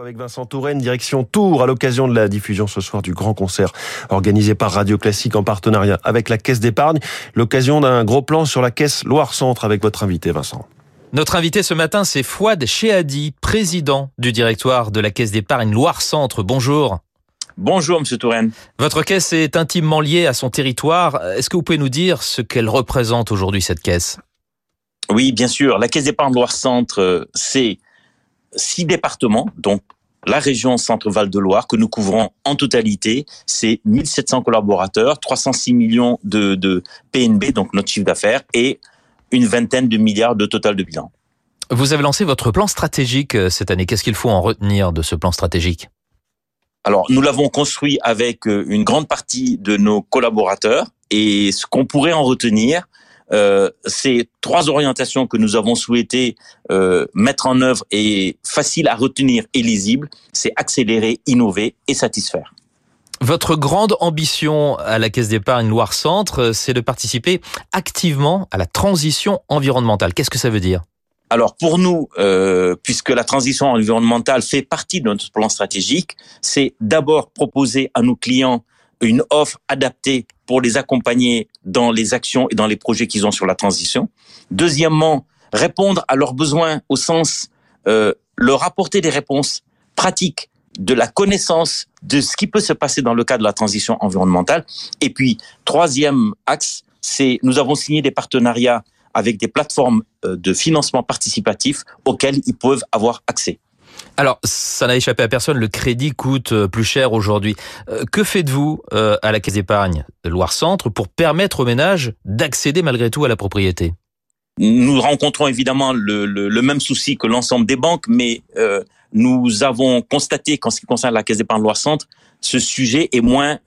Avec Vincent Touraine, direction Tours, à l'occasion de la diffusion ce soir du grand concert organisé par Radio Classique en partenariat avec la Caisse d'épargne. L'occasion d'un gros plan sur la Caisse Loire-Centre avec votre invité, Vincent. Notre invité ce matin, c'est Fouad Chehadi, président du directoire de la Caisse d'épargne Loire-Centre. Bonjour. Bonjour, Monsieur Touraine. Votre caisse est intimement liée à son territoire. Est-ce que vous pouvez nous dire ce qu'elle représente aujourd'hui, cette caisse? Oui, bien sûr. La Caisse d'épargne Loire-Centre, euh, c'est six départements, donc la région Centre-Val de Loire que nous couvrons en totalité, c'est 1700 collaborateurs, 306 millions de, de PNB, donc notre chiffre d'affaires, et une vingtaine de milliards de total de bilan. Vous avez lancé votre plan stratégique euh, cette année. Qu'est-ce qu'il faut en retenir de ce plan stratégique? Alors, nous l'avons construit avec euh, une grande partie de nos collaborateurs, et ce qu'on pourrait en retenir, euh, ces trois orientations que nous avons souhaité euh, mettre en œuvre et facile à retenir et lisible, c'est accélérer, innover et satisfaire. Votre grande ambition à la Caisse d'épargne Loire-Centre, c'est de participer activement à la transition environnementale. Qu'est-ce que ça veut dire? Alors pour nous, euh, puisque la transition environnementale fait partie de notre plan stratégique, c'est d'abord proposer à nos clients une offre adaptée pour les accompagner dans les actions et dans les projets qu'ils ont sur la transition. Deuxièmement, répondre à leurs besoins au sens euh, leur apporter des réponses pratiques de la connaissance de ce qui peut se passer dans le cadre de la transition environnementale. Et puis, troisième axe, c'est nous avons signé des partenariats avec des plateformes euh, de financement participatif auxquelles ils peuvent avoir accès. Alors, ça n'a échappé à personne, le crédit coûte euh, plus cher aujourd'hui. Euh, que faites-vous euh, à la Caisse d'épargne Loire-Centre pour permettre aux ménages d'accéder malgré tout à la propriété? Nous rencontrons évidemment le, le, même souci que l'ensemble des banques, mais nous avons constaté qu'en ce qui concerne la Caisse d'épargne Loire-Centre, ce sujet est moins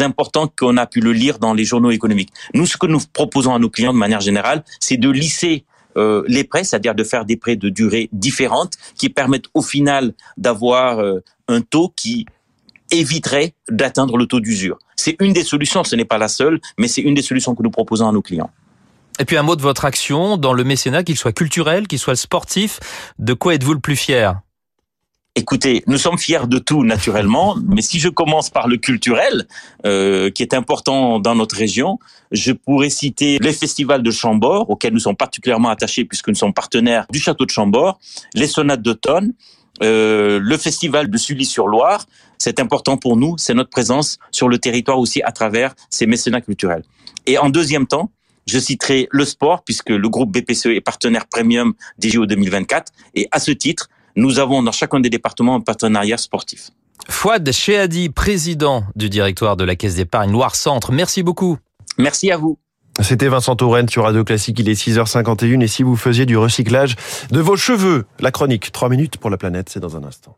important qu'on a pu le lire dans les journaux économiques. Nous, ce que nous proposons à nos clients de manière générale, c'est de lisser euh, les prêts, c'est-à-dire de faire des prêts de durée différente qui permettent au final d'avoir euh, un taux qui éviterait d'atteindre le taux d'usure. C'est une des solutions, ce n'est pas la seule, mais c'est une des solutions que nous proposons à nos clients. Et puis un mot de votre action dans le mécénat, qu'il soit culturel, qu'il soit sportif. De quoi êtes-vous le plus fier? Écoutez, nous sommes fiers de tout naturellement, mais si je commence par le culturel, euh, qui est important dans notre région, je pourrais citer les festivals de Chambord, auxquels nous sommes particulièrement attachés puisque nous sommes partenaires du château de Chambord, les sonates d'automne, euh, le festival de Sully-sur-Loire. C'est important pour nous, c'est notre présence sur le territoire aussi à travers ces mécénats culturels. Et en deuxième temps, je citerai le sport, puisque le groupe BPCE est partenaire premium des JO 2024. Et à ce titre, nous avons dans chacun des départements un partenariat sportif. Fouad Chehadi, président du directoire de la Caisse d'épargne Loire-Centre. Merci beaucoup. Merci à vous. C'était Vincent Touraine sur Radio Classique, il est 6h51 et si vous faisiez du recyclage de vos cheveux, la chronique 3 minutes pour la planète, c'est dans un instant.